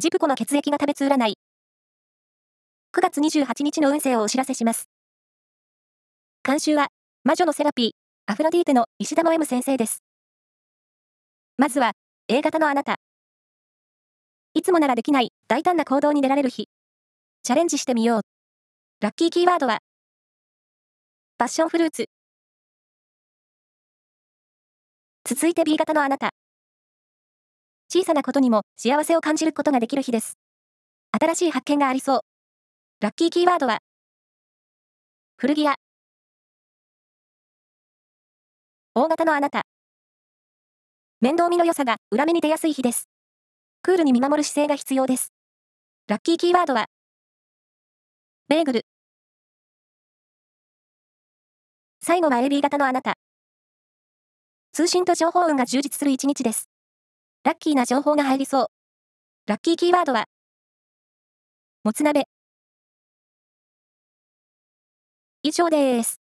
ジプコの血液が食べつ占い。9月28日の運勢をお知らせします。監修は、魔女のセラピー、アフロディーテの石田の M 先生です。まずは、A 型のあなた。いつもならできない大胆な行動に出られる日。チャレンジしてみよう。ラッキーキーワードは、パッションフルーツ。続いて B 型のあなた。小さなことにも幸せを感じることができる日です。新しい発見がありそう。ラッキーキーワードは、古着屋。大型のあなた。面倒見の良さが裏目に出やすい日です。クールに見守る姿勢が必要です。ラッキーキーワードは、ベーグル。最後は AB 型のあなた。通信と情報運が充実する一日です。ラッキーな情報が入りそう。ラッキーキーワードは、もつ鍋。以上です。